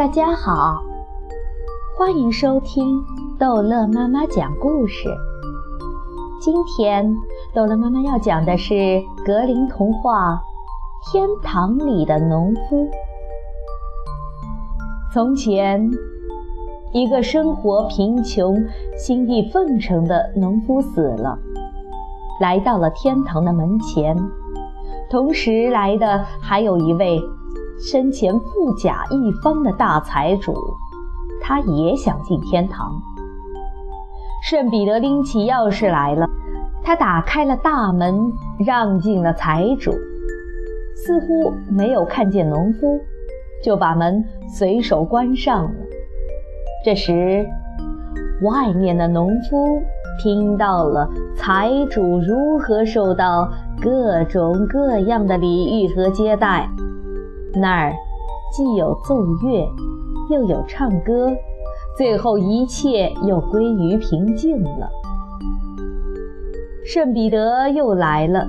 大家好，欢迎收听逗乐妈妈讲故事。今天逗乐妈妈要讲的是格林童话《天堂里的农夫》。从前，一个生活贫穷、心地奉承的农夫死了，来到了天堂的门前。同时来的还有一位身前富甲一方的大财主，他也想进天堂。圣彼得拎起钥匙来了，他打开了大门，让进了财主，似乎没有看见农夫，就把门随手关上了。这时，外面的农夫听到了财主如何受到。各种各样的礼遇和接待，那儿既有奏乐，又有唱歌，最后一切又归于平静了。圣彼得又来了，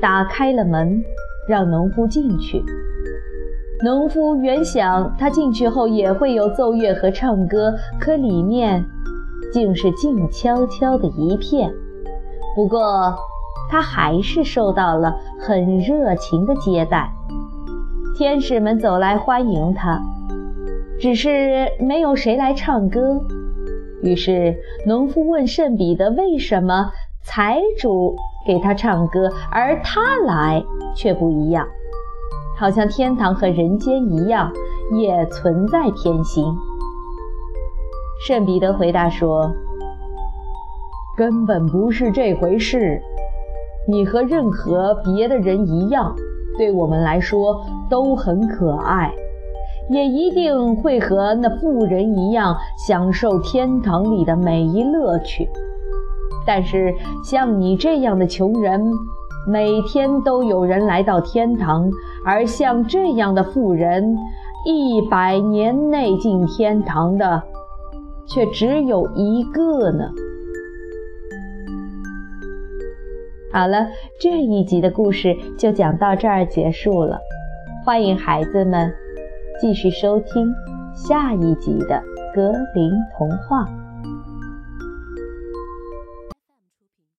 打开了门，让农夫进去。农夫原想他进去后也会有奏乐和唱歌，可里面竟是静悄悄的一片。不过。他还是受到了很热情的接待，天使们走来欢迎他，只是没有谁来唱歌。于是农夫问圣彼得：“为什么财主给他唱歌，而他来却不一样？好像天堂和人间一样，也存在偏心。”圣彼得回答说：“根本不是这回事。”你和任何别的人一样，对我们来说都很可爱，也一定会和那富人一样享受天堂里的每一乐趣。但是像你这样的穷人，每天都有人来到天堂；而像这样的富人，一百年内进天堂的，却只有一个呢。好了，这一集的故事就讲到这儿结束了。欢迎孩子们继续收听下一集的格林童话。